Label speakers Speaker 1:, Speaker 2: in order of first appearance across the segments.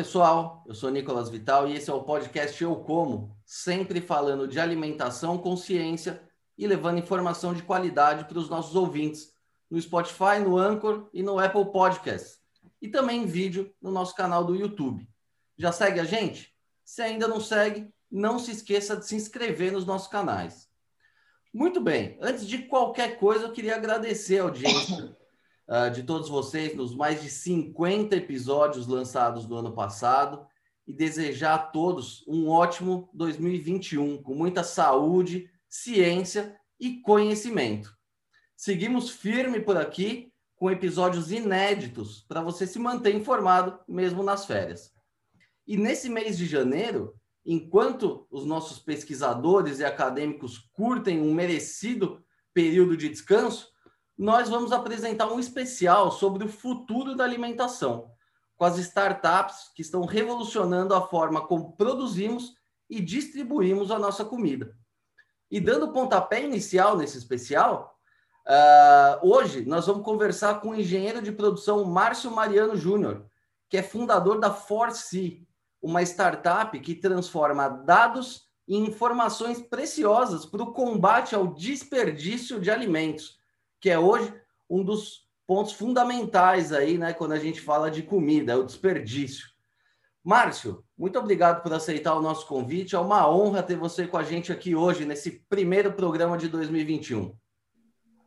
Speaker 1: pessoal. Eu sou Nicolas Vital e esse é o podcast Eu Como, sempre falando de alimentação, consciência e levando informação de qualidade para os nossos ouvintes no Spotify, no Anchor e no Apple Podcasts. E também em vídeo no nosso canal do YouTube. Já segue a gente? Se ainda não segue, não se esqueça de se inscrever nos nossos canais. Muito bem, antes de qualquer coisa, eu queria agradecer a audiência uh, de todos vocês nos mais de 50 episódios lançados no ano passado e desejar a todos um ótimo 2021, com muita saúde, ciência e conhecimento. Seguimos firme por aqui com episódios inéditos para você se manter informado mesmo nas férias. E nesse mês de janeiro, enquanto os nossos pesquisadores e acadêmicos curtem um merecido período de descanso, nós vamos apresentar um especial sobre o futuro da alimentação, com as startups que estão revolucionando a forma como produzimos e distribuímos a nossa comida. E dando pontapé inicial nesse especial, uh, hoje nós vamos conversar com o engenheiro de produção Márcio Mariano Júnior, que é fundador da Force, uma startup que transforma dados em informações preciosas para o combate ao desperdício de alimentos que é hoje um dos pontos fundamentais aí, né, quando a gente fala de comida, é o desperdício. Márcio, muito obrigado por aceitar o nosso convite. É uma honra ter você com a gente aqui hoje, nesse primeiro programa de 2021.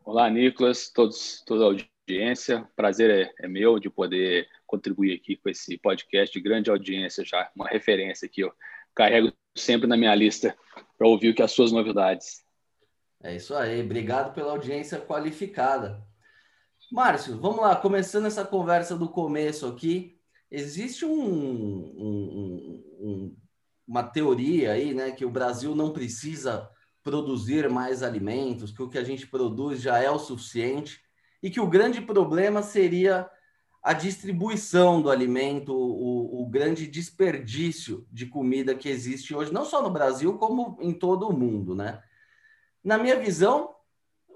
Speaker 2: Olá, Nicolas, todos, toda a audiência. Prazer é, é meu de poder contribuir aqui com esse podcast de grande audiência, já uma referência que eu carrego sempre na minha lista para ouvir o que as suas novidades.
Speaker 1: É isso aí, obrigado pela audiência qualificada. Márcio, vamos lá, começando essa conversa do começo aqui, existe um, um, um, uma teoria aí, né, que o Brasil não precisa produzir mais alimentos, que o que a gente produz já é o suficiente e que o grande problema seria a distribuição do alimento, o, o, grande desperdício de comida que existe hoje, não só no Brasil, como em todo o mundo, né? Na minha visão,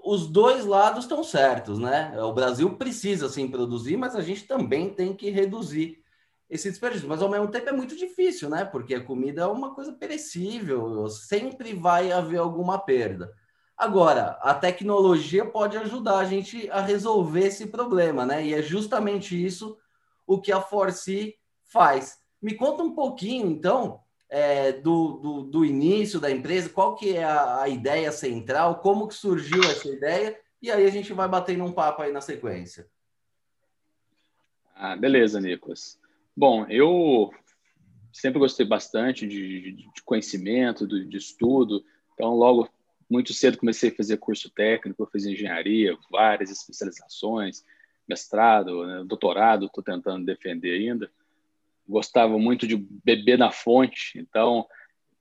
Speaker 1: os dois lados estão certos, né? O Brasil precisa sim produzir, mas a gente também tem que reduzir esse desperdício. Mas ao mesmo tempo é muito difícil, né? Porque a comida é uma coisa perecível, sempre vai haver alguma perda. Agora, a tecnologia pode ajudar a gente a resolver esse problema, né? E é justamente isso o que a Forci faz. Me conta um pouquinho, então, é, do, do, do, início da empresa, qual que é a, a, ideia central, como que surgiu essa ideia, e aí a gente vai batendo um papo aí na sequência.
Speaker 2: Ah, beleza, Nicolas. Bom, eu sempre gostei bastante de, de conhecimento, de, de, estudo, então logo muito cedo comecei a fazer curso técnico, fiz engenharia, várias especializações, mestrado, né, doutorado, estou tentando defender ainda gostava muito de beber na fonte, então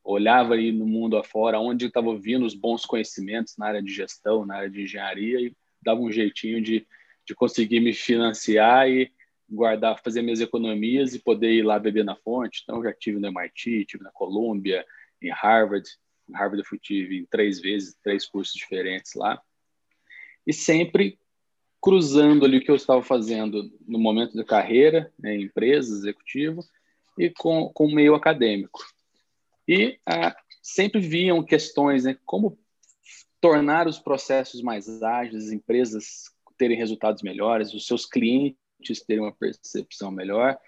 Speaker 2: olhava aí no mundo afora onde estava vindo os bons conhecimentos na área de gestão, na área de engenharia e dava um jeitinho de, de conseguir me financiar e guardar, fazer minhas economias e poder ir lá beber na fonte. Então já tive no MIT, tive na Columbia, em Harvard. Em Harvard eu fui, tive três vezes, três cursos diferentes lá. E sempre cruzando ali o que eu estava fazendo no momento da carreira, né, em empresa, executivo, e com, com o meio acadêmico. E ah, sempre viam questões, né, como tornar os processos mais ágeis, as empresas terem resultados melhores, os seus clientes terem uma percepção melhor.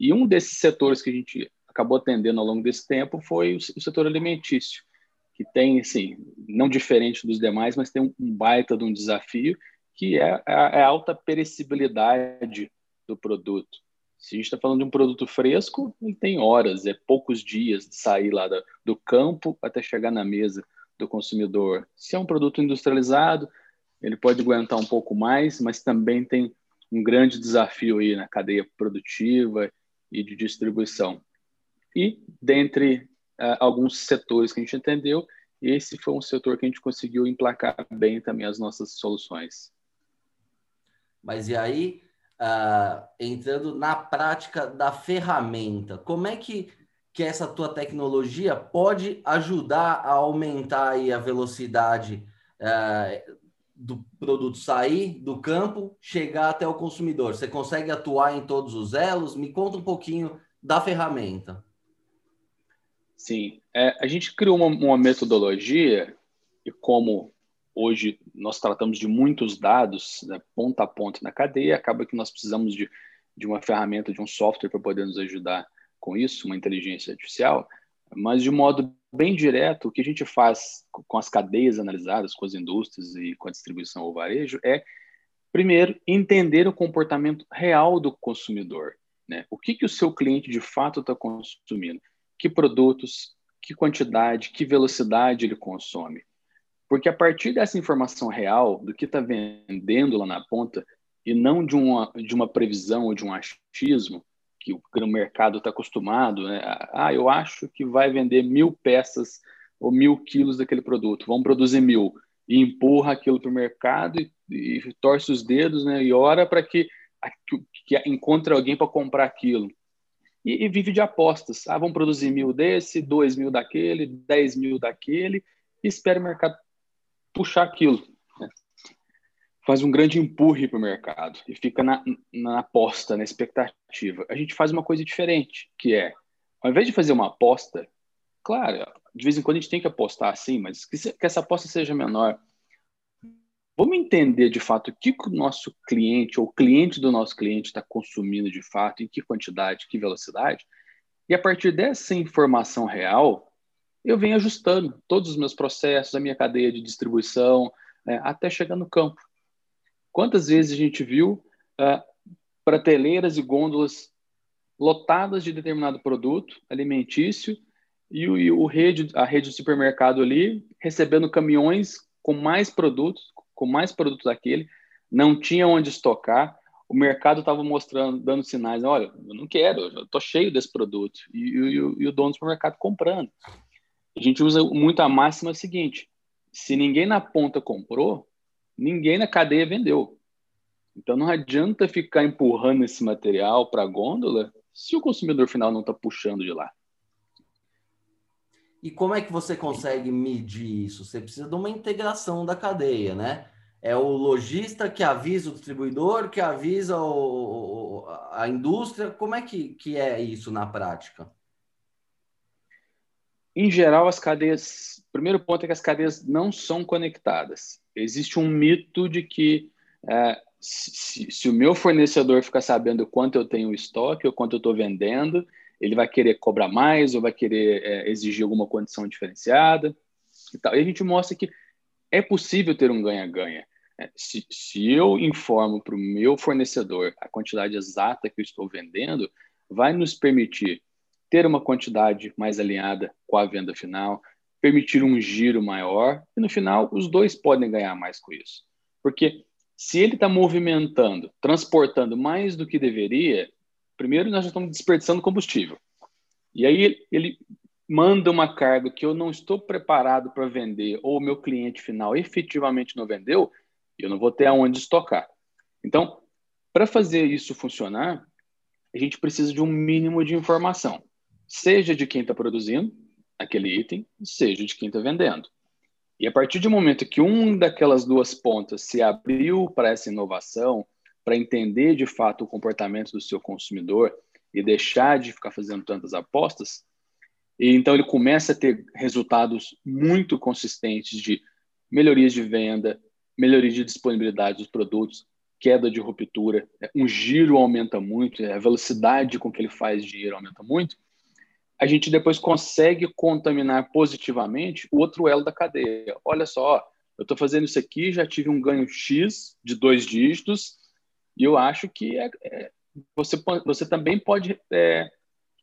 Speaker 2: E um desses setores que a gente acabou atendendo ao longo desse tempo foi o, o setor alimentício, que tem, assim, não diferente dos demais, mas tem um, um baita de um desafio que é, é a, é a alta perecibilidade do produto. Se a gente está falando de um produto fresco, ele tem horas, é poucos dias de sair lá da, do campo até chegar na mesa do consumidor. Se é um produto industrializado, ele pode aguentar um pouco mais, mas também tem um grande desafio aí na cadeia produtiva e de distribuição. E dentre uh, alguns setores que a gente entendeu, esse foi um setor que a gente conseguiu emplacar bem também as nossas soluções.
Speaker 1: Mas e aí, uh, entrando na prática da ferramenta, como é que, que essa tua tecnologia pode ajudar a aumentar aí a velocidade uh, do produto sair do campo, chegar até o consumidor? Você consegue atuar em todos os elos? Me conta um pouquinho da ferramenta?
Speaker 2: Sim, é, a gente criou uma, uma metodologia e como hoje nós tratamos de muitos dados, né, ponta a ponta na cadeia, acaba que nós precisamos de, de uma ferramenta, de um software para poder nos ajudar com isso, uma inteligência artificial, mas de modo bem direto, o que a gente faz com as cadeias analisadas, com as indústrias e com a distribuição ou varejo é, primeiro, entender o comportamento real do consumidor. Né? O que, que o seu cliente de fato está consumindo? Que produtos, que quantidade, que velocidade ele consome? Porque a partir dessa informação real, do que está vendendo lá na ponta, e não de uma, de uma previsão ou de um achismo, que o, mercado está acostumado, né? ah, eu acho que vai vender mil peças ou mil quilos daquele produto, vamos produzir mil, e empurra aquilo para o mercado e, e, torce os dedos né? e ora para que, que, que encontre alguém para comprar aquilo. E, e, vive de apostas. Ah, vamos produzir mil desse, dois mil daquele, dez mil daquele, e espera o mercado puxar aquilo. Né? Faz um grande empurre para o mercado e fica na, na aposta, na expectativa. A gente faz uma coisa diferente, que é, ao invés de fazer uma aposta, claro, de vez em quando a gente tem que apostar assim, mas que, que essa aposta seja menor. Vamos entender de fato o que, que o nosso cliente ou o cliente do nosso cliente está consumindo de fato, em que quantidade, que velocidade, e a partir dessa informação real, eu venho ajustando todos os meus processos, a minha cadeia de distribuição, né, até chegar no campo. Quantas vezes a gente viu uh, prateleiras e gôndolas lotadas de determinado produto alimentício e, o, e o rede, a rede de supermercado ali recebendo caminhões com mais produtos, com mais produtos daquele, não tinha onde estocar, o mercado estava mostrando, dando sinais, olha, eu não quero, eu estou cheio desse produto, e, e, e, o dono do supermercado comprando. A gente usa muito a máxima seguinte: se ninguém na ponta comprou, ninguém na cadeia vendeu. Então não adianta ficar empurrando esse material para a gôndola se o consumidor final não está puxando de lá.
Speaker 1: E como é que você consegue medir isso? Você precisa de uma integração da cadeia, né? É o lojista que avisa o distribuidor, que avisa o, a indústria. Como é que, que é isso na prática?
Speaker 2: Em geral, as cadeias. Primeiro ponto é que as cadeias não são conectadas. Existe um mito de que é, se, se, o meu fornecedor ficar sabendo quanto eu tenho estoque ou quanto eu estou vendendo, ele vai querer cobrar mais ou vai querer é, exigir alguma condição diferenciada. E, tal. e a gente mostra que é possível ter um ganha-ganha. É, se, se eu informo para o meu fornecedor a quantidade exata que eu estou vendendo, vai nos permitir ter uma quantidade mais alinhada com a venda final, permitir um giro maior, e no final os dois podem ganhar mais com isso. Porque se ele está movimentando, transportando mais do que deveria, primeiro nós já estamos desperdiçando combustível. E aí ele manda uma carga que eu não estou preparado para vender, ou o meu cliente final efetivamente não vendeu, eu não vou ter aonde estocar. Então, para fazer isso funcionar, a gente precisa de um mínimo de informação seja de quem está produzindo aquele item, seja de quem está vendendo. E a partir do momento que um daquelas duas pontas se abriu para essa inovação, para entender de fato o comportamento do seu consumidor e deixar de ficar fazendo tantas apostas, e então ele começa a ter resultados muito consistentes de melhorias de venda, melhoria de disponibilidade dos produtos, queda de ruptura, um giro aumenta muito, a velocidade com que ele faz dinheiro aumenta muito a gente depois consegue contaminar positivamente o outro elo da cadeia. Olha só, eu estou fazendo isso aqui, já tive um ganho X de dois dígitos, e eu acho que é, é, você, você também pode é,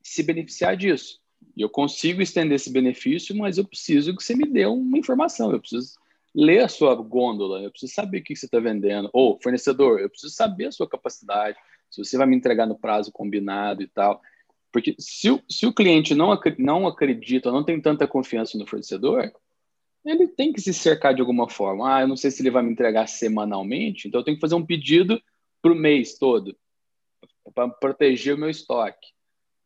Speaker 2: se beneficiar disso. E eu consigo estender esse benefício, mas eu preciso que você me dê uma informação, eu preciso ler a sua gôndola, eu preciso saber o que você está vendendo. Ou, fornecedor, eu preciso saber a sua capacidade, se você vai me entregar no prazo combinado e tal. Porque se o, se o cliente não, não acredita, não tem tanta confiança no fornecedor, ele tem que se cercar de alguma forma. Ah, eu não sei se ele vai me entregar semanalmente, então eu tenho que fazer um pedido para o mês todo, para proteger o meu estoque.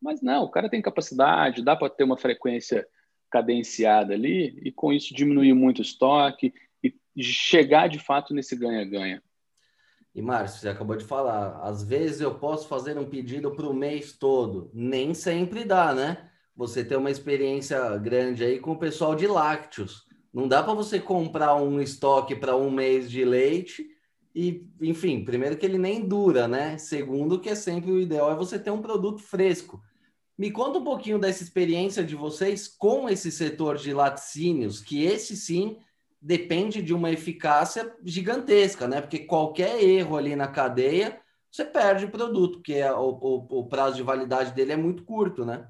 Speaker 2: Mas não, o cara tem capacidade, dá para ter uma frequência cadenciada ali e com isso diminuir muito o estoque e chegar de fato nesse ganha-ganha.
Speaker 1: E Márcio, você acabou de falar, às vezes eu posso fazer um pedido para o mês todo. Nem sempre dá, né? Você tem uma experiência grande aí com o pessoal de lácteos. Não dá para você comprar um estoque para um mês de leite e, enfim, primeiro que ele nem dura, né? Segundo que é sempre o ideal é você ter um produto fresco. Me conta um pouquinho dessa experiência de vocês com esse setor de laticínios, que esse sim depende de uma eficácia gigantesca, né? Porque qualquer erro ali na cadeia, você perde o produto, porque o, o, o prazo de validade dele é muito curto, né?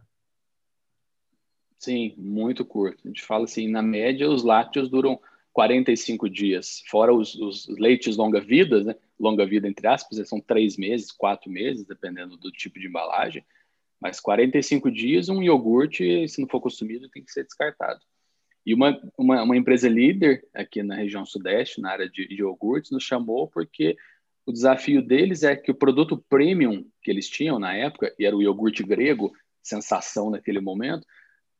Speaker 2: Sim, muito curto. A gente fala assim, na média, os lácteos duram 45 dias, fora os, os leites longa-vida, né? Longa-vida, entre aspas, são três meses, quatro meses, dependendo do tipo de embalagem. Mas 45 dias, um iogurte, se não for consumido, tem que ser descartado. E uma, uma, uma, empresa líder aqui na região sudeste, na área de, de iogurtes, nos chamou porque o desafio deles é que o produto premium que eles tinham na época, e era o iogurte grego, sensação naquele momento,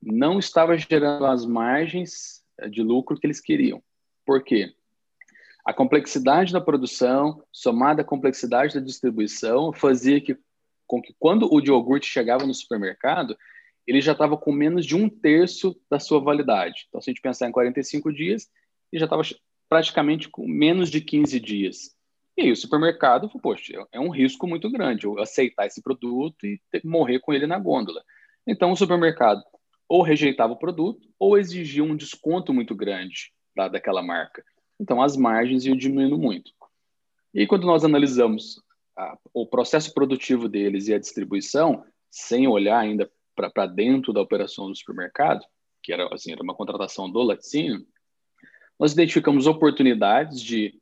Speaker 2: não estava gerando as margens eh, de lucro que eles queriam. Por quê? A complexidade da produção, somada à complexidade da distribuição, fazia que, com que quando o iogurte chegava no supermercado, ele já estava com menos de um terço da sua validade. Então, se a gente pensar em 45 dias, ele já estava praticamente com menos de 15 dias. E aí o supermercado, poxa, é um risco muito grande eu aceitar esse produto e ter, morrer com ele na gôndola. Então, o supermercado ou rejeitava o produto ou exigia um desconto muito grande da, daquela marca. Então, as margens iam diminuindo muito. E quando nós analisamos a, o processo produtivo deles e a distribuição, sem olhar ainda para dentro da operação do supermercado, que era, assim, era uma contratação do laticínio, nós identificamos oportunidades de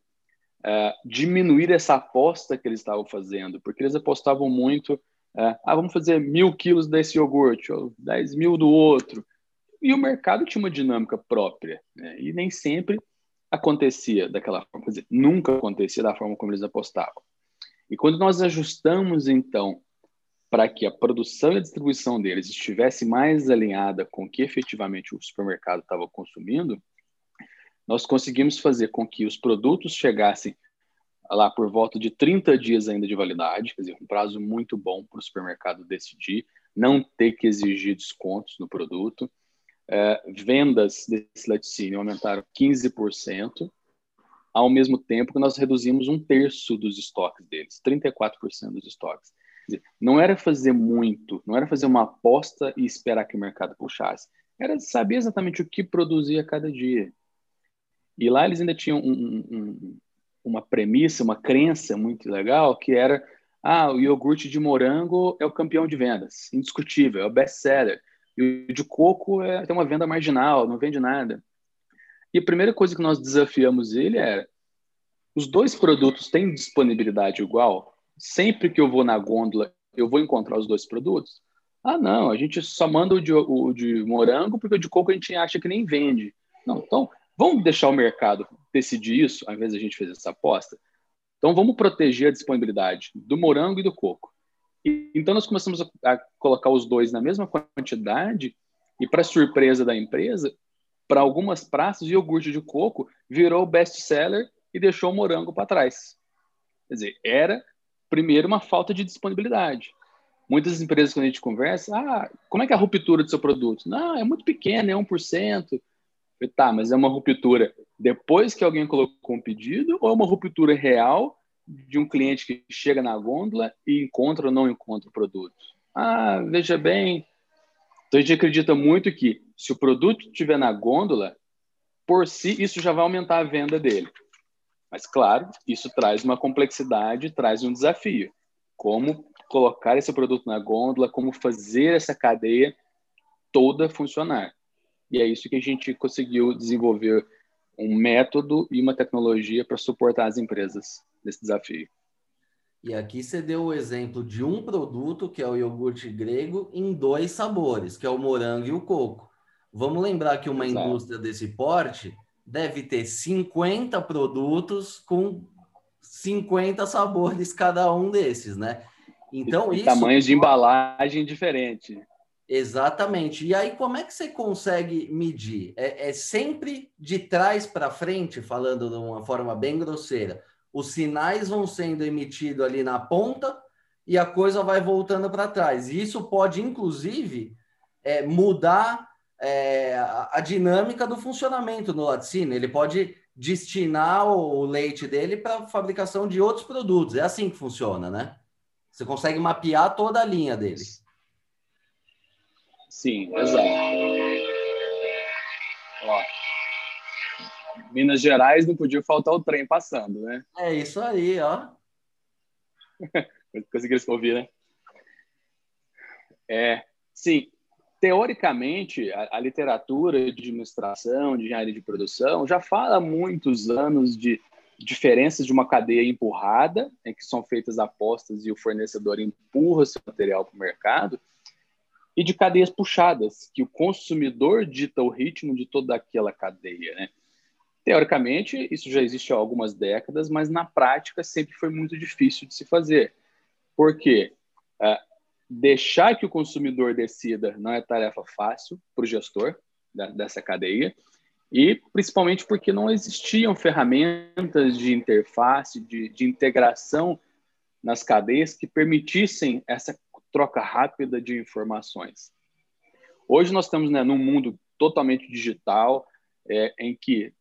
Speaker 2: uh, diminuir essa aposta que eles estavam fazendo, porque eles apostavam muito, uh, ah, vamos fazer mil quilos desse iogurte, ou dez mil do outro, e o mercado tinha uma dinâmica própria, né? e nem sempre acontecia daquela forma, quer dizer, nunca acontecia da forma como eles apostavam. E quando nós ajustamos, então, para que a produção e a distribuição deles estivesse mais alinhada com o que efetivamente o supermercado estava consumindo, nós conseguimos fazer com que os produtos chegassem lá por volta de 30 dias ainda de validade, quer dizer, um prazo muito bom para o supermercado decidir, não ter que exigir descontos no produto. É, vendas desse laticínio aumentaram 15%, ao mesmo tempo que nós reduzimos um terço dos estoques deles, 34% dos estoques não era fazer muito, não era fazer uma aposta e esperar que o mercado puxasse. Era saber exatamente o que produzia cada dia. E lá eles ainda tinham um, um, uma premissa, uma crença muito legal, que era ah, o iogurte de morango é o campeão de vendas, indiscutível, é o best-seller. E o de coco é, tem uma venda marginal, não vende nada. E a primeira coisa que nós desafiamos ele era: os dois produtos têm disponibilidade igual? Sempre que eu vou na gôndola, eu vou encontrar os dois produtos? Ah, não, a gente só manda o de, o de morango porque o de coco a gente acha que nem vende. Não, então vamos deixar o mercado decidir isso, ao invés de a gente fazer essa aposta. Então vamos proteger a disponibilidade do morango e do coco. E, então nós começamos a, a colocar os dois na mesma quantidade e para surpresa da empresa, para algumas praças, o iogurte de coco virou best seller e deixou o morango para trás. Quer dizer, era primeiro, uma falta de disponibilidade. Muitas empresas, quando a gente conversa, ah, como é que é a ruptura do seu produto? Não, é muito pequena, é 1%. Eu, tá, mas é uma ruptura depois que alguém colocou um pedido ou é uma ruptura real de um cliente que chega na gôndola e encontra ou não encontra o produto? Ah, veja bem. Então a gente acredita muito que se o produto estiver na gôndola, por si, isso já vai aumentar a venda dele. Mas, claro, isso traz uma complexidade, traz um desafio. Como colocar esse produto na gôndola, como fazer essa cadeia toda funcionar. E é isso que a gente conseguiu desenvolver um método e uma tecnologia para suportar as empresas nesse desafio.
Speaker 1: E aqui você deu o exemplo de um produto, que é o iogurte grego, em dois sabores, que é o morango e o coco. Vamos lembrar que uma Exato. indústria desse porte deve ter 50 produtos com 50 sabores cada um desses, né?
Speaker 2: Então, e, isso... tamanhos de embalagem diferente.
Speaker 1: Exatamente. E aí, como é que você consegue medir? É, é sempre de trás para frente, falando de uma forma bem grosseira. os sinais vão sendo emitidos ali na ponta e a coisa vai voltando para trás. E isso pode, inclusive, é, mudar é, a, dinâmica do funcionamento no laticínio. Ele pode destinar o, o leite dele para fabricação de outros produtos. É assim que funciona, né? Você consegue mapear toda a linha dele.
Speaker 2: Sim, exato. Ó, Minas Gerais não podia faltar o trem passando, né?
Speaker 1: É isso aí, ó.
Speaker 2: Conseguiram ouvir, né? É, sim, teoricamente, a, a, literatura de administração, de engenharia de produção, já fala há muitos anos de diferenças de uma cadeia empurrada, em que são feitas apostas e o fornecedor empurra seu material para o mercado, e de cadeias puxadas, que o consumidor dita o ritmo de toda aquela cadeia. Né? Teoricamente, isso já existe há algumas décadas, mas na prática sempre foi muito difícil de se fazer. Por quê? Uh, deixar que o consumidor decida não é tarefa fácil para o gestor dessa cadeia, e principalmente porque não existiam ferramentas de interface, de, de integração nas cadeias que permitissem essa troca rápida de informações. Hoje nós estamos né, num mundo totalmente digital, é, em que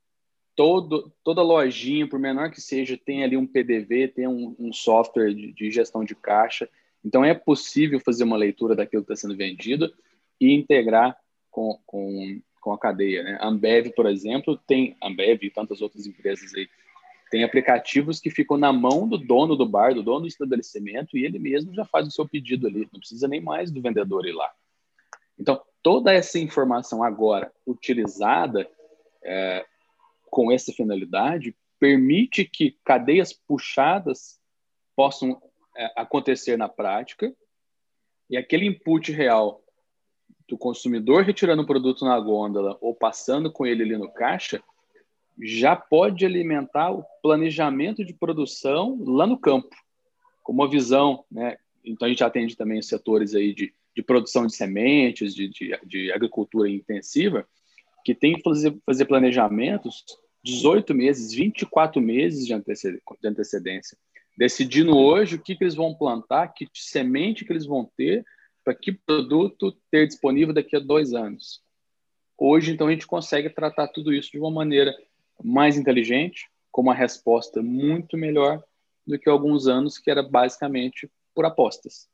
Speaker 2: todo, toda lojinha, por menor que seja, tem ali um PDV, tem um, um software de, de, gestão de caixa. Então, é possível fazer uma leitura daquilo que está sendo vendido e integrar com, com, com a cadeia. Né? A Ambev, por exemplo, tem, Ambev e tantas outras empresas aí, tem aplicativos que ficam na mão do dono do bar, do dono do estabelecimento, e ele mesmo já faz o seu pedido ali, não precisa nem mais do vendedor ir lá. Então, toda essa informação agora utilizada é, com essa finalidade permite que cadeias puxadas possam acontecer na prática e aquele input real do consumidor retirando o produto na gôndola ou passando com ele ali no caixa já pode alimentar o planejamento de produção lá no campo, com uma visão, né? Então a gente atende também os setores aí de, de produção de sementes, de, de, de agricultura intensiva, que tem que fazer, fazer planejamentos 18 meses, 24 meses de antecedência, decidindo hoje o que, que eles vão plantar, que semente que eles vão ter, para que produto ter disponível daqui a dois anos. Hoje, então, a gente consegue tratar tudo isso de uma maneira mais inteligente, com uma resposta muito melhor do que alguns anos que era basicamente por apostas.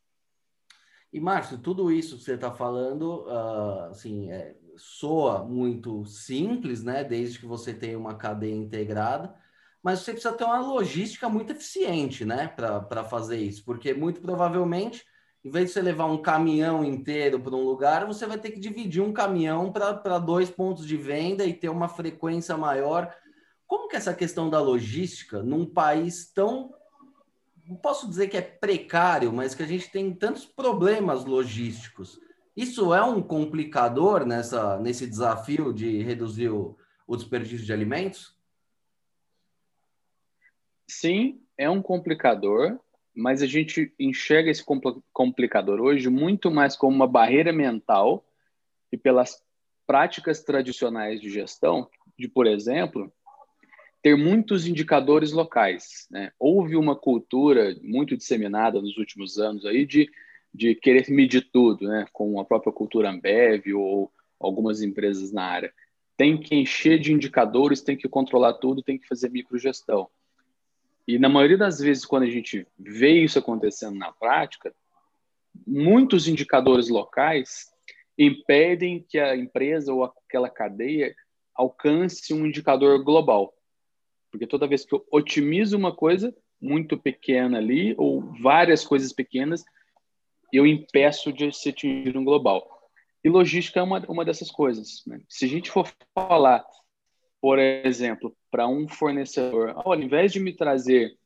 Speaker 1: E, Márcio, tudo isso que você está falando, uh, assim, é, soa muito simples, né? Desde que você tenha uma cadeia integrada, mas você precisa ter uma logística muito eficiente, né? Para fazer isso, porque muito provavelmente, em vez de você levar um caminhão inteiro para um lugar, você vai ter que dividir um caminhão para dois pontos de venda e ter uma frequência maior. Como que é essa questão da logística num país tão não posso dizer que é precário, mas que a gente tem tantos problemas logísticos. Isso é um complicador nessa, nesse desafio de reduzir o, o desperdício de alimentos?
Speaker 2: Sim, é um complicador, mas a gente enxerga esse complicador hoje muito mais como uma barreira mental e pelas práticas tradicionais de gestão, de, por exemplo, ter muitos indicadores locais. Né? Houve uma cultura muito disseminada nos últimos anos aí de de querer medir tudo, né? com a própria cultura Ambev ou algumas empresas na área. Tem que encher de indicadores, tem que controlar tudo, tem que fazer microgestão. E na maioria das vezes, quando a gente vê isso acontecendo na prática, muitos indicadores locais impedem que a empresa ou aquela cadeia alcance um indicador global. Porque toda vez que eu otimizo uma coisa muito pequena ali, ou várias coisas pequenas, eu impeço de se atingir um global. E logística é uma, uma dessas coisas. Né? Se a gente for falar, por exemplo, para um fornecedor, ao invés de me trazer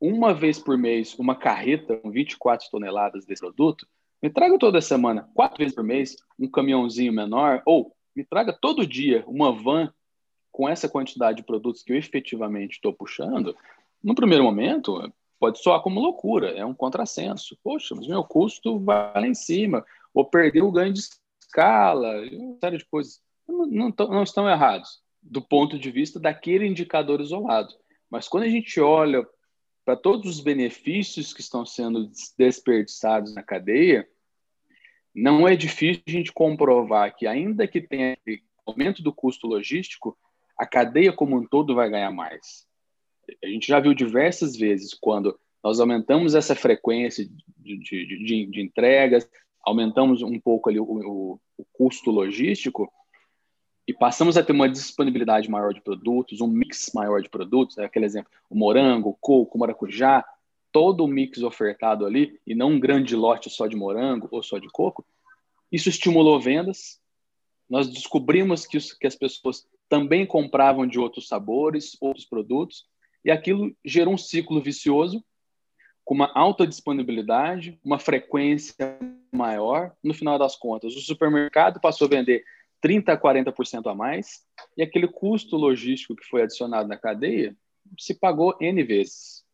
Speaker 2: uma vez por mês uma carreta com 24 toneladas desse produto, me traga toda semana, quatro vezes por mês, um caminhãozinho menor, ou me traga todo dia uma van com essa quantidade de produtos que eu efetivamente estou puxando. No primeiro momento, pode soar como loucura, é um contrassenso. Poxa, mas meu custo vai lá em cima, ou perder o ganho de escala, uma série de coisas. Não, não, não estão errados, do ponto de vista daquele indicador isolado. Mas quando a gente olha para todos os benefícios que estão sendo desperdiçados na cadeia, não é difícil a gente comprovar que, ainda que tenha aumento do custo logístico, a cadeia como um todo vai ganhar mais. A gente já viu diversas vezes quando nós aumentamos essa frequência de, de, de, de entregas, aumentamos um pouco ali o, o, o, custo logístico e passamos a ter uma disponibilidade maior de produtos, um mix maior de produtos, né? aquele exemplo, o morango, o coco, o maracujá, todo o mix ofertado ali e não um grande lote só de morango ou só de coco, isso estimulou vendas. Nós descobrimos que, que as pessoas também compravam de outros sabores, outros produtos, e aquilo gerou um ciclo vicioso com uma alta disponibilidade, uma frequência maior, no final das contas, o supermercado passou a vender 30% a 40% a mais, e aquele custo logístico que foi adicionado na cadeia se pagou N vezes.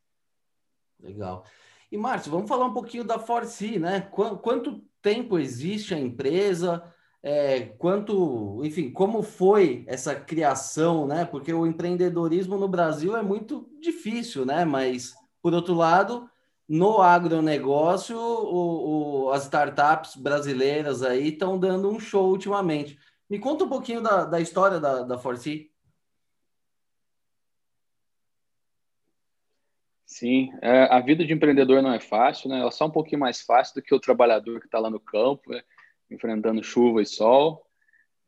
Speaker 1: Legal. E, Márcio, vamos falar um pouquinho da Forci, né? Quanto tempo existe a empresa? É, quanto, enfim, como foi essa criação, né? Porque o empreendedorismo no Brasil é muito difícil, né? Mas, por outro lado, no agronegócio, o, o, as startups brasileiras aí estão dando um show ultimamente. Me conta um pouquinho da, da história da, da Forci.
Speaker 2: Sim, é, a vida de empreendedor não é fácil, né? Ela é só um pouquinho mais fácil do que o trabalhador que está lá no campo, né? enfrentando chuva e sol.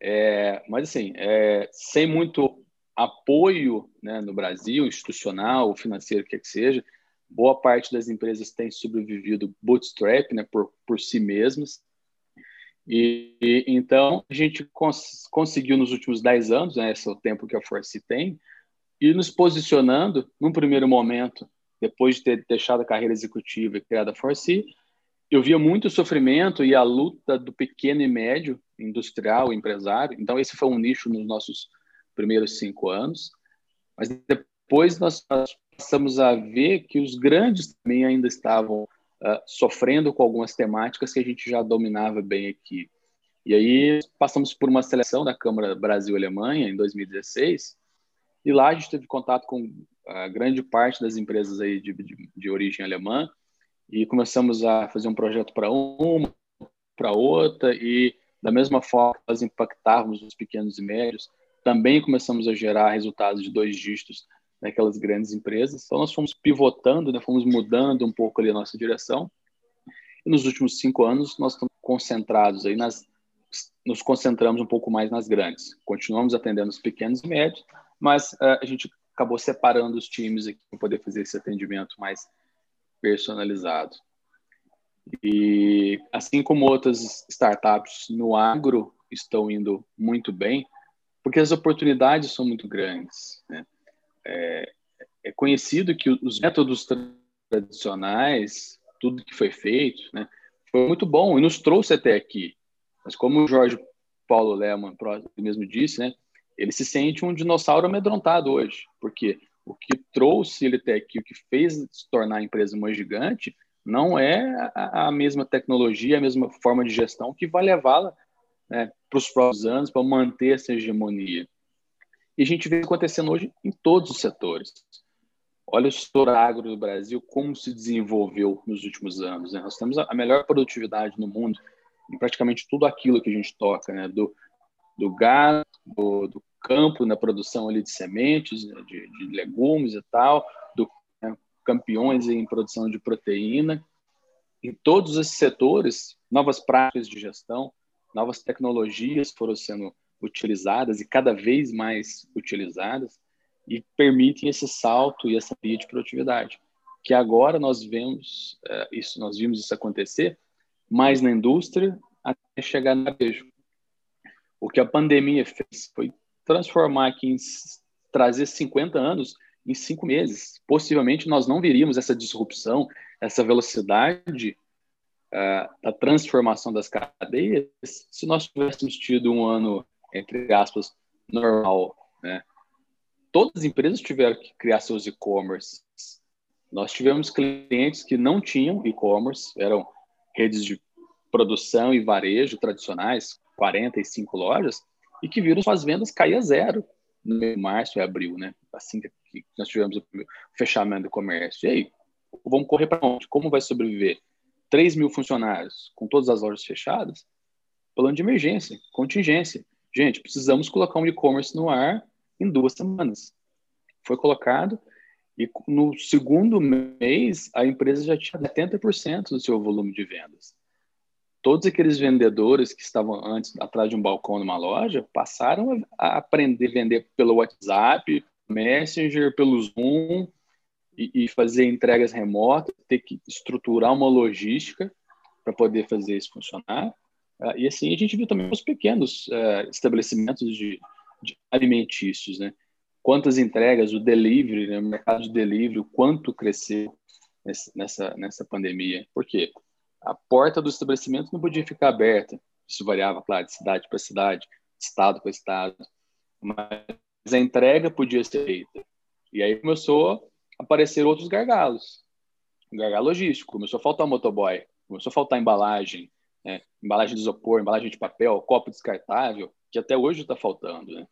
Speaker 2: É, mas, assim, é, sem muito apoio né, no Brasil, institucional, financeiro, que, é que seja, boa parte das empresas tem sobrevivido bootstrap, né, por, por si mesmas. E, e então a gente cons conseguiu nos últimos 10 anos, né, esse é o tempo que a Force tem, ir nos posicionando num primeiro momento, depois de ter deixado a carreira executiva e criado a Force, eu via muito sofrimento e a luta do pequeno e médio industrial, empresário. Então esse foi um nicho nos nossos primeiros cinco anos. Mas depois nós passamos a ver que os grandes também ainda estavam uh, sofrendo com algumas temáticas que a gente já dominava bem aqui. E aí passamos por uma seleção da Câmara Brasil-Alemanha em 2016, e lá a gente teve contato com a grande parte das empresas aí de, de, de origem alemã, e começamos a fazer um projeto para uma, para outra, e da mesma forma nós impactávamos os pequenos e médios, também começamos a gerar resultados de dois dígitos naquelas grandes empresas. Então, nós fomos pivotando, né, fomos mudando um pouco ali a nossa direção. E nos últimos cinco anos, nós estamos concentrados aí nas. Nos concentramos um pouco mais nas grandes. Continuamos atendendo os pequenos e médios, mas uh, a gente acabou separando os times aqui para poder fazer esse atendimento mais personalizado. E assim como outras startups no agro estão indo muito bem, porque as oportunidades são muito grandes. Né? É, é conhecido que os métodos tradicionais, tudo que foi feito, né, foi muito bom e nos trouxe até aqui. Mas como o Jorge Paulo Lehmann mesmo disse, né, ele se sente um dinossauro amedrontado hoje, porque o que trouxe ele até aqui, o que fez se tornar a empresa mais gigante, não é a, a mesma tecnologia, a mesma forma de gestão que vai levá-la né, para os próximos anos para manter essa hegemonia. E a gente vê acontecendo hoje em todos os setores. Olha o setor agro do Brasil, como se desenvolveu nos últimos anos. Né? Nós temos a melhor produtividade no mundo em praticamente tudo aquilo que a gente toca, né? do, do gado, do, do campo na produção ali de sementes, né? de, de, legumes e tal, do né? campeões em produção de proteína. Em todos esses setores, novas práticas de gestão, novas tecnologias foram sendo utilizadas e cada vez mais utilizadas e permitem esse salto e essa via de produtividade. Que agora nós vemos é, isso, nós vimos isso acontecer mais na indústria até chegar no varejo. O que a pandemia fez foi transformar aqui em trazer 50 anos em cinco meses. Possivelmente nós não veríamos essa disrupção, essa velocidade uh, da transformação das cadeias se nós tivéssemos tido um ano entre aspas, normal, né? Todas as empresas tiveram que criar seus e-commerce. Nós tivemos clientes que não tinham e-commerce, eram redes de produção e varejo tradicionais, 45 lojas, e que viram suas vendas cair a zero. no mês de março e abril, né? Assim que nós tivemos o fechamento do comércio. E aí, vamos correr para onde? Como vai sobreviver? 3 mil funcionários com todas as lojas fechadas? Plano de emergência, contingência. Gente, precisamos colocar um e-commerce no ar em duas semanas. Foi colocado e no segundo mês a empresa já tinha 70% do seu volume de vendas. Todos aqueles vendedores que estavam antes atrás de um balcão numa loja passaram a aprender a vender pelo WhatsApp, Messenger, pelo Zoom e, e fazer entregas remotas, ter que estruturar uma logística para poder fazer isso funcionar. Uh, e assim a gente viu também os pequenos uh, estabelecimentos de, de, alimentícios, né? Quantas entregas, o delivery, né? o mercado de delivery, o quanto cresceu nessa, nessa pandemia. Por quê? A porta do estabelecimento não podia ficar aberta. Isso variava, claro, de cidade para cidade, estado para estado. Mas a entrega podia ser feita. E aí começou a aparecer outros gargalos. Gargalo logístico. Começou a faltar motoboy, começou a faltar embalagem, né? embalagem de isopor, embalagem de papel, copo descartável, que até hoje está faltando, né?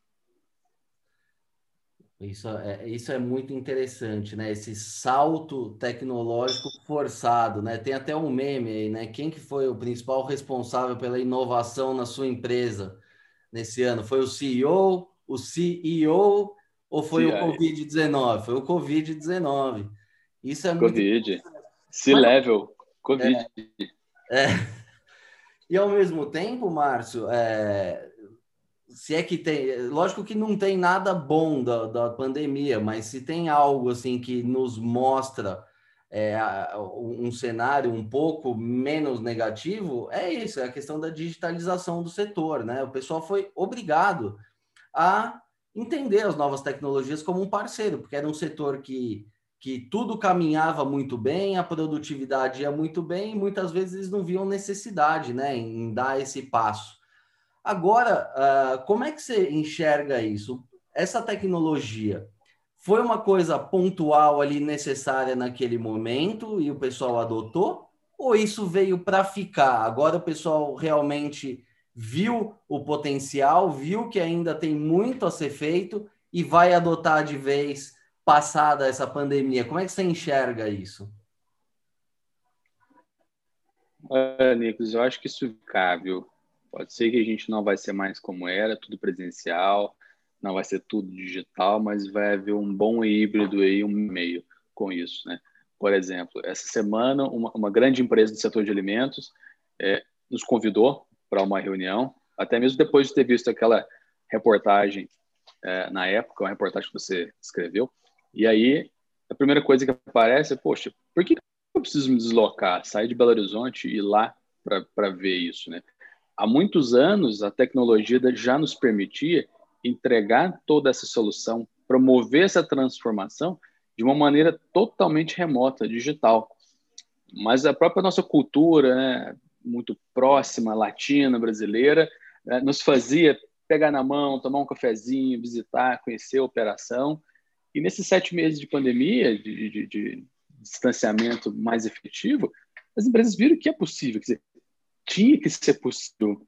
Speaker 1: Isso é, isso é muito interessante, né? Esse salto tecnológico forçado, né? Tem até um meme aí, né? Quem que foi o principal responsável pela inovação na sua empresa nesse ano? Foi o CEO, o CEO ou foi o Covid-19? Foi o Covid-19. Isso é
Speaker 2: muito... Covid. C-level. Covid.
Speaker 1: É, é. E ao mesmo tempo, Márcio, é, se é que tem, lógico que não tem nada bom da, da pandemia, mas se tem algo assim que nos mostra é, um cenário um pouco menos negativo, é isso, é a questão da digitalização do setor, né? O pessoal foi obrigado a entender as novas tecnologias como um parceiro, porque era um setor que, que tudo caminhava muito bem, a produtividade ia muito bem, e muitas vezes eles não viam necessidade né, em dar esse passo. Agora, uh, como é que você enxerga isso? Essa tecnologia foi uma coisa pontual ali necessária naquele momento e o pessoal adotou? Ou isso veio para ficar? Agora o pessoal realmente viu o potencial, viu que ainda tem muito a ser feito e vai adotar de vez passada essa pandemia. Como é que você enxerga isso?
Speaker 2: Olha, Nicolas, eu acho que isso é viu? Pode ser que a gente não vai ser mais como era, tudo presencial, não vai ser tudo digital, mas vai haver um bom híbrido aí, um meio com isso, né? Por exemplo, essa semana, uma, uma grande empresa do setor de alimentos é, nos convidou para uma reunião, até mesmo depois de ter visto aquela reportagem é, na época, uma reportagem que você escreveu, e aí a primeira coisa que aparece é, poxa, por que eu preciso me deslocar, sair de Belo Horizonte e ir lá para ver isso, né? há muitos anos a tecnologia já nos permitia entregar toda essa solução, promover essa transformação de uma maneira totalmente remota, digital. Mas a própria nossa cultura, né, muito próxima, latina, brasileira, né, nos fazia pegar na mão, tomar um cafezinho, visitar, conhecer a operação. E nesses sete meses de pandemia, de, de, de distanciamento mais efetivo, as empresas viram que é possível. Quer dizer, tinha que ser possível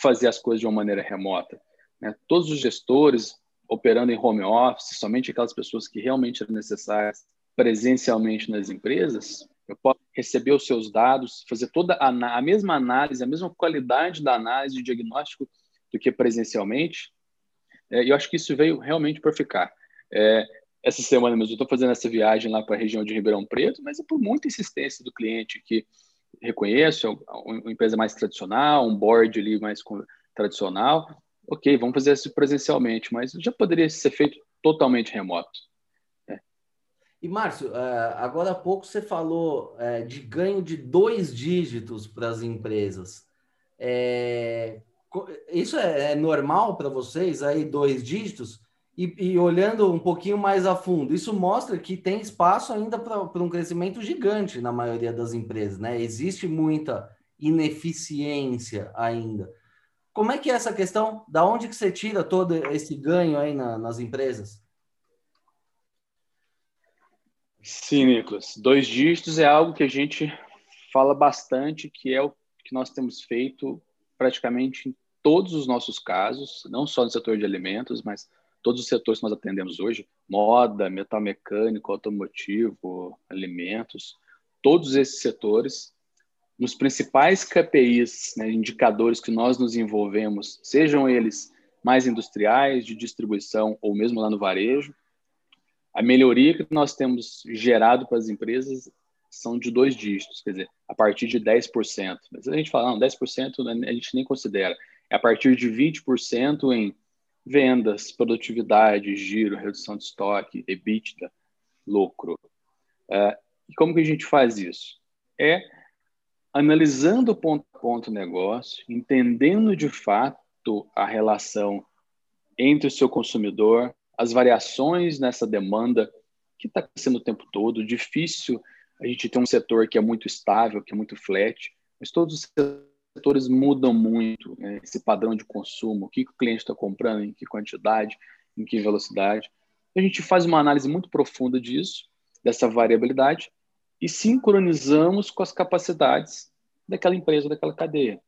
Speaker 2: fazer as coisas de uma maneira remota. Né? Todos os gestores operando em home office, somente aquelas pessoas que realmente eram necessárias presencialmente nas empresas, eu posso receber os seus dados, fazer toda a, a mesma análise, a mesma qualidade da análise de diagnóstico do que presencialmente. É, eu acho que isso veio realmente para ficar. É, essa semana mesmo eu estou fazendo essa viagem lá para a região de Ribeirão Preto, mas é por muita insistência do cliente que reconheço, é uma empresa mais tradicional, um board ali mais tradicional, ok, vamos fazer isso presencialmente, mas já poderia ser feito totalmente remoto.
Speaker 1: É. E, Márcio, é, agora há pouco você falou é, de ganho de dois dígitos para as empresas. É, isso é normal para vocês aí, dois dígitos? E, e, olhando um pouquinho mais a fundo, isso mostra que tem espaço ainda para um crescimento gigante na maioria das empresas, né? Existe muita ineficiência ainda. Como é que é essa questão? Da onde que você tira todo esse ganho aí na, nas empresas?
Speaker 2: Sim, Nicolas. Dois dígitos é algo que a gente fala bastante, que é o que nós temos feito praticamente em todos os nossos casos, não só no setor de alimentos, mas todos os setores que nós atendemos hoje, moda, metal mecânico, automotivo, alimentos, todos esses setores, nos principais KPIs, né, indicadores que nós nos envolvemos, sejam eles mais industriais, de distribuição ou mesmo lá no varejo, a melhoria que nós temos gerado para as empresas são de dois dígitos, quer dizer, a partir de 10%. Mas a gente fala, não, 10% a gente nem considera. É a partir de 20% em vendas, produtividade, giro, redução de estoque, EBITDA, lucro. É, e como que a gente faz isso? É analisando ponto a ponto o negócio, entendendo de fato a relação entre o seu consumidor, as variações nessa demanda que está crescendo o tempo todo, difícil a gente ter um setor que é muito estável, que é muito flat, mas todos os setores mudam muito né? esse padrão de consumo, o que o cliente está comprando, em que quantidade, em que velocidade. A gente faz uma análise muito profunda disso, dessa variabilidade, e sincronizamos com as capacidades daquela empresa, daquela cadeia.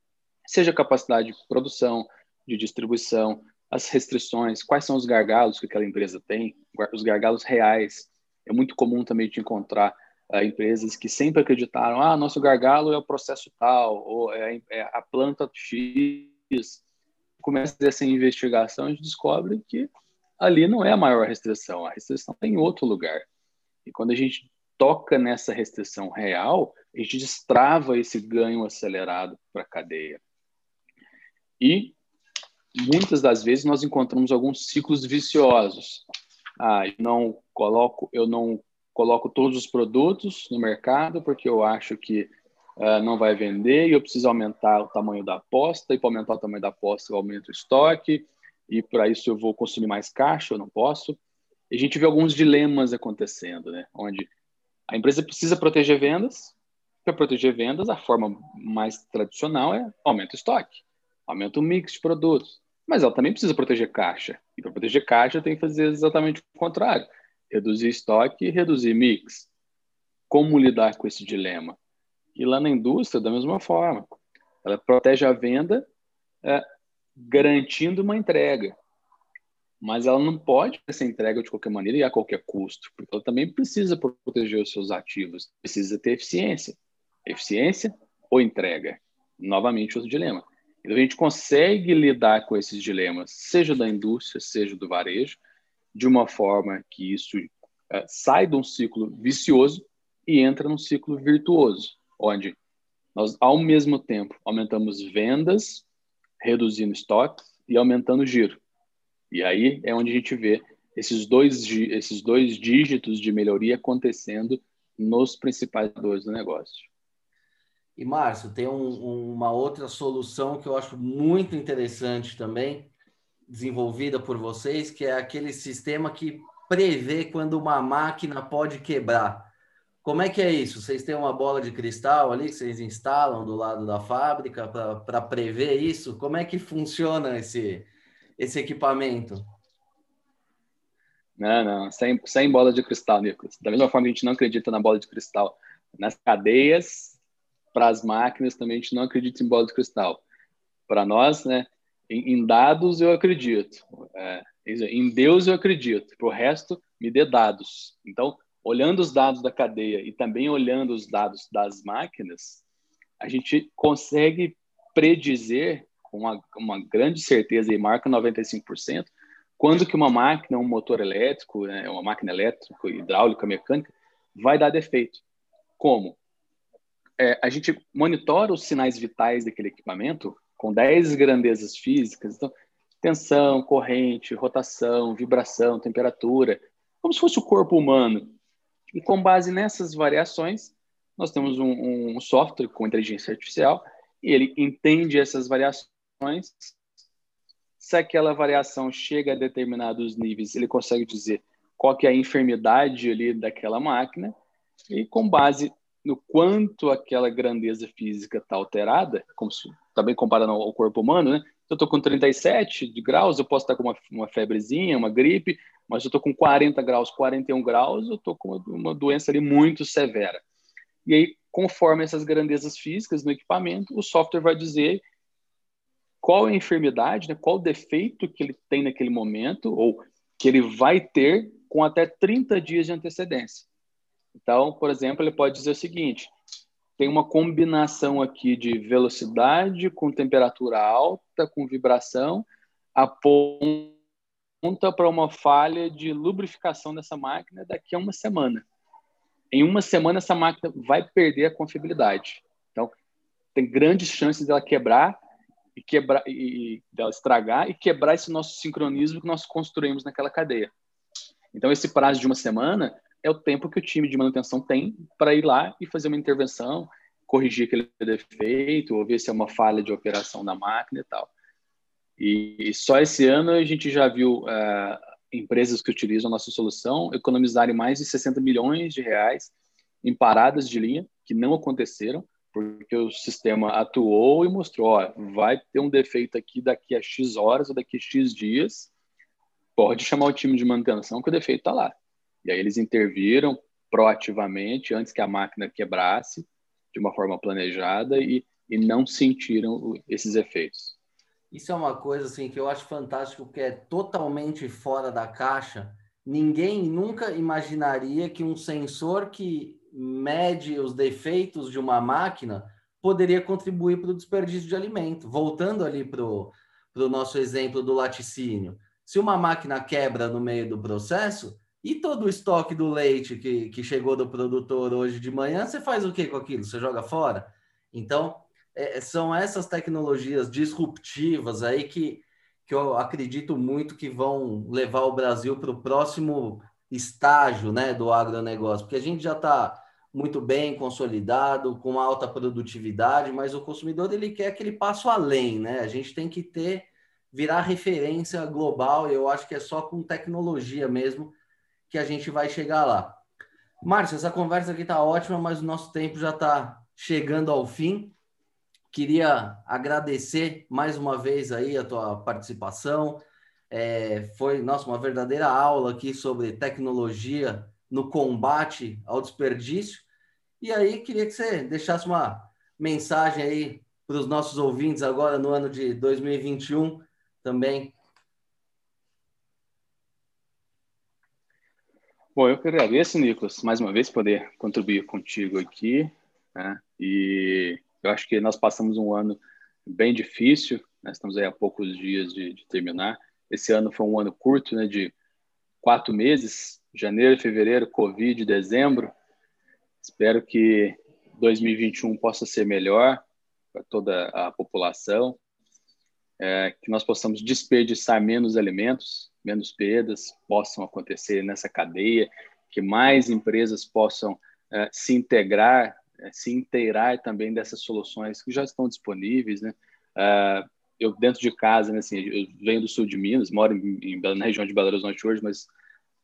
Speaker 2: Seja capacidade de produção, de distribuição, as restrições, quais são os gargalos que aquela empresa tem, os gargalos reais. É muito comum também te encontrar empresas que sempre acreditaram, ah, nosso gargalo é o processo tal, ou é, é a planta X. Começa essa investigação, a gente descobre que ali não é a maior restrição, a restrição está em outro lugar. E quando a gente toca nessa restrição real, a gente destrava esse ganho acelerado para a cadeia. E muitas das vezes nós encontramos alguns ciclos viciosos. Ah, eu não coloco, eu não coloco todos os produtos no mercado porque eu acho que uh, não vai vender e eu preciso aumentar o tamanho da aposta, e para aumentar o tamanho da aposta eu aumento o estoque, e para isso eu vou consumir mais caixa, eu não posso. E a gente vê alguns dilemas acontecendo, né? onde a empresa precisa proteger vendas, para proteger vendas, a forma mais tradicional é aumenta o estoque, aumenta o mix de produtos, mas ela também precisa proteger caixa, e para proteger caixa tem que fazer exatamente o contrário, reduzir estoque e reduzir mix. Como lidar com esse dilema? E lá na indústria, da mesma forma, ela protege a venda é, garantindo uma entrega. Mas ela não pode essa entrega de qualquer maneira e a qualquer custo, porque ela também precisa proteger os seus ativos, precisa ter eficiência. Eficiência ou entrega? Novamente, outro dilema. Então, a gente consegue lidar com esses dilemas, seja da indústria, seja do varejo, de uma forma que isso é, sai de um ciclo vicioso e entra num ciclo virtuoso, onde nós, ao mesmo tempo, aumentamos vendas, reduzindo estoque e aumentando o giro. E aí é onde a gente vê esses dois, esses dois dígitos de melhoria acontecendo nos principais dores do negócio.
Speaker 1: E, Márcio, tem um, uma outra solução que eu acho muito interessante também, desenvolvida por vocês, que é aquele sistema que prevê quando uma máquina pode quebrar. Como é que é isso? Vocês têm uma bola de cristal ali que vocês instalam do lado da fábrica para prever isso? Como é que funciona esse, esse equipamento?
Speaker 2: Não, não, sem, sem bola de cristal, Nicolas. Da mesma forma que a gente não acredita na bola de cristal nas cadeias, para as máquinas também a gente não acredita em bola de cristal. Para nós, né, em, em dados eu acredito. É, em Deus eu acredito. Para o resto, me dê dados. Então, olhando os dados da cadeia e também olhando os dados das máquinas, a gente consegue predizer com uma, uma grande certeza e marca 95%, quando que uma máquina, um motor elétrico, né, uma máquina elétrica, hidráulica, mecânica, vai dar defeito. Como? É, a gente monitora os sinais vitais daquele equipamento com 10 grandezas físicas, então, tensão, corrente, rotação, vibração, temperatura, como se fosse o corpo humano. E com base nessas variações, nós temos um, um software com inteligência artificial e ele entende essas variações. Se aquela variação chega a determinados níveis, ele consegue dizer qual que é a enfermidade ali daquela máquina e com base no quanto aquela grandeza física está alterada, como se, também comparando ao corpo humano, né? Eu estou com 37 de graus, eu posso estar com uma, uma febrezinha, uma gripe, mas eu estou com 40 graus, 41 graus, eu estou com uma, uma doença ali muito severa. E aí, conforme essas grandezas físicas no equipamento, o software vai dizer qual é a enfermidade, né, qual o defeito que ele tem naquele momento, ou que ele vai ter com até 30 dias de antecedência. Então, por exemplo, ele pode dizer o seguinte: tem uma combinação aqui de velocidade com temperatura alta, com vibração, aponta para uma falha de lubrificação dessa máquina daqui a uma semana. Em uma semana, essa máquina vai perder a confiabilidade. Então, tem grandes chances dela quebrar e quebrar e, dela estragar e quebrar esse nosso sincronismo que nós construímos naquela cadeia. Então, esse prazo de uma semana é o tempo que o time de manutenção tem para ir lá e fazer uma intervenção, corrigir aquele defeito, ou ver se é uma falha de operação da máquina e tal. E só esse ano a gente já viu uh, empresas que utilizam a nossa solução economizarem mais de 60 milhões de reais em paradas de linha que não aconteceram, porque o sistema atuou e mostrou, ó, vai ter um defeito aqui daqui a X horas ou daqui a X dias, pode chamar o time de manutenção que o defeito está lá. E aí eles interviram proativamente antes que a máquina quebrasse de uma forma planejada e, e não sentiram esses efeitos.
Speaker 1: Isso é uma coisa assim que eu acho fantástico, que é totalmente fora da caixa. Ninguém nunca imaginaria que um sensor que mede os defeitos de uma máquina poderia contribuir para o desperdício de alimento. Voltando ali para o nosso exemplo do laticínio. Se uma máquina quebra no meio do processo, e todo o estoque do leite que, que chegou do produtor hoje de manhã, você faz o que com aquilo? Você joga fora? Então, é, são essas tecnologias disruptivas aí que, que eu acredito muito que vão levar o Brasil para o próximo estágio né, do agronegócio, porque a gente já está muito bem consolidado, com alta produtividade, mas o consumidor ele quer aquele passo além, né? A gente tem que ter, virar referência global, eu acho que é só com tecnologia mesmo que a gente vai chegar lá. Márcio, essa conversa aqui está ótima, mas o nosso tempo já está chegando ao fim. Queria agradecer mais uma vez aí a tua participação. É, foi, nossa, uma verdadeira aula aqui sobre tecnologia no combate ao desperdício. E aí, queria que você deixasse uma mensagem aí para os nossos ouvintes agora no ano de 2021 também
Speaker 2: Bom, eu que agradeço, Nicolas, mais uma vez poder contribuir contigo aqui. Né? E eu acho que nós passamos um ano bem difícil, né? estamos aí há poucos dias de, de, terminar. Esse ano foi um ano curto, né? de quatro meses, janeiro, fevereiro, Covid, dezembro. Espero que 2021 possa ser melhor para toda a população, é, que nós possamos desperdiçar menos alimentos, menos perdas possam acontecer nessa cadeia, que mais empresas possam é, se integrar, é, se inteirar também dessas soluções que já estão disponíveis, né? Uh, eu dentro de casa, né, assim, eu venho do sul de Minas, moro em, em, na região de Belo Horizonte hoje, mas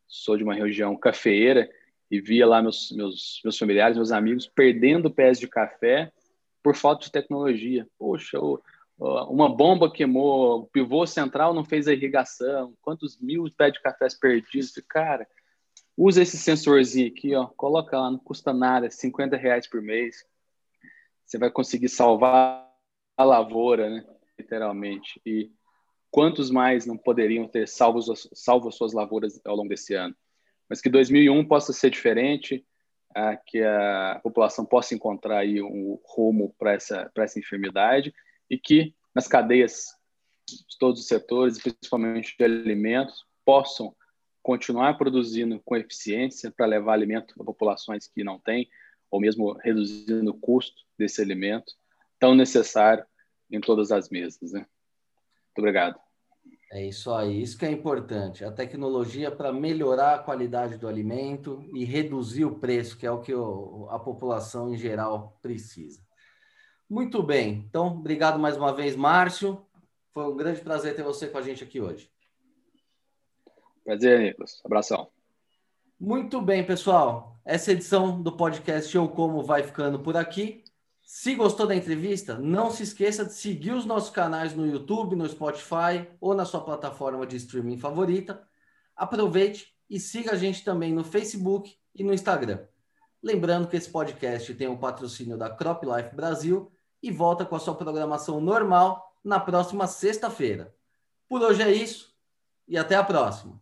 Speaker 2: sou de uma região cafeeira e via lá meus, meus, meus familiares, meus amigos perdendo pés de café por falta de tecnologia. Poxa, o, uma bomba queimou, o pivô central não fez a irrigação, quantos mil pés de cafés perdidos. Cara, usa esse sensorzinho aqui, ó, coloca lá, não custa nada, 50 reais por mês. Você vai conseguir salvar a lavoura, né? literalmente. E quantos mais não poderiam ter salvo, salvo as suas lavouras ao longo desse ano? Mas que 2001 possa ser diferente, ah, que a população possa encontrar aí um rumo para essa, essa enfermidade e que nas cadeias de todos os setores, principalmente de alimentos, possam continuar produzindo com eficiência para levar alimento a populações que não têm, ou mesmo reduzindo o custo desse alimento tão necessário em todas as mesas. Né? Muito obrigado.
Speaker 1: É isso aí, isso que é importante. A tecnologia para melhorar a qualidade do alimento e reduzir o preço, que é o que a população em geral precisa. Muito bem. Então, obrigado mais uma vez, Márcio. Foi um grande prazer ter você com a gente aqui hoje.
Speaker 2: Prazer, Nicolas. Abração.
Speaker 1: Muito bem, pessoal. Essa edição do podcast Eu Como vai ficando por aqui. Se gostou da entrevista, não se esqueça de seguir os nossos canais no YouTube, no Spotify ou na sua plataforma de streaming favorita. Aproveite e siga a gente também no Facebook e no Instagram. Lembrando que esse podcast tem o patrocínio da Crop Life Brasil e volta com a sua programação normal na próxima sexta-feira. Por hoje é isso e até a próxima.